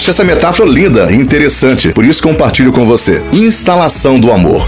Achei essa metáfora linda e interessante, por isso compartilho com você. Instalação do amor.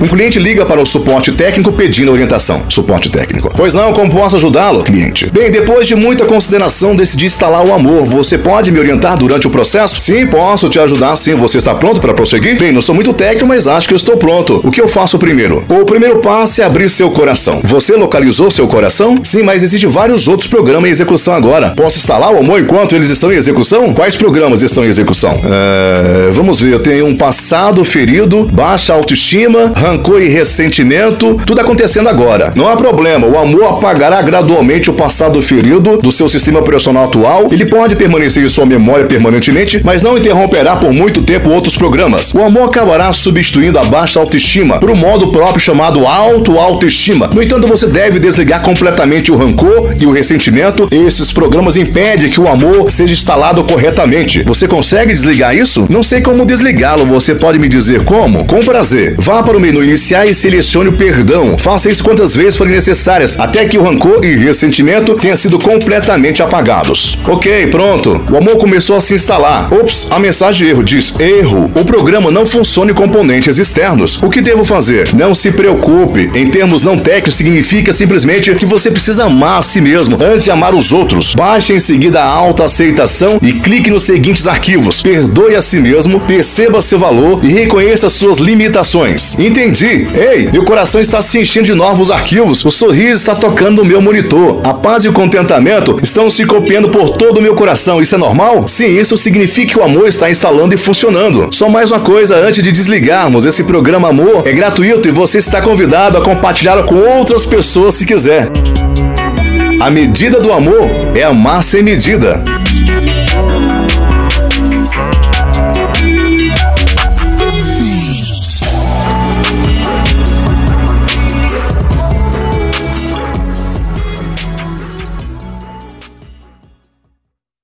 Um cliente liga para o suporte técnico pedindo orientação. Suporte técnico. Pois não, como posso ajudá-lo, cliente? Bem, depois de muita consideração, decidi instalar o amor. Você pode me orientar durante o processo? Sim, posso te ajudar sim. Você está pronto para prosseguir? Bem, não sou muito técnico, mas acho que estou pronto. O que eu faço primeiro? O primeiro passo é abrir seu coração. Você localizou seu coração? Sim, mas existem vários outros programas em execução agora. Posso instalar o amor enquanto eles estão em execução? Quais programas estão em execução? É, vamos ver, eu tenho um passado ferido, baixa autoestima, rancor e ressentimento, tudo acontecendo agora. Não há problema, o amor apagará gradualmente o passado ferido do seu sistema operacional atual. Ele pode permanecer em sua memória permanentemente, mas não interromperá por muito tempo outros programas. O amor acabará substituindo a baixa autoestima por um modo próprio chamado auto-autoestima. No entanto, você deve desligar completamente o rancor e o ressentimento. Esses programas impedem que o amor seja instalado corretamente. Você consegue desligar isso? Não sei como desligá-lo. Você pode me dizer como? Com prazer. Vá para o menu iniciar e selecione o perdão. Faça isso quantas vezes forem necessárias, até que o rancor e ressentimento tenham sido completamente apagados. Ok, pronto. O amor começou a se instalar. Ops, a mensagem de erro diz erro. O programa não funciona em componentes externos. O que devo fazer? Não se preocupe. Em termos não técnicos, significa simplesmente que você precisa amar a si mesmo antes de amar os outros. Baixe em seguida a autoaceitação e clique nos seguintes arquivos. Perdoe a si mesmo, perceba seu valor e reconheça suas limitações. Entendi. Ei, meu coração está se enchendo de novos arquivos. O sorriso está tocando no meu monitor. A paz e o contentamento estão se copiando por todo o meu coração. Isso é normal? Sim, isso significa que o amor está instalando e funcionando. Só mais uma coisa antes de desligarmos: esse programa Amor é gratuito e você está convidado a compartilhar com outras pessoas se quiser. A medida do amor é amar sem medida.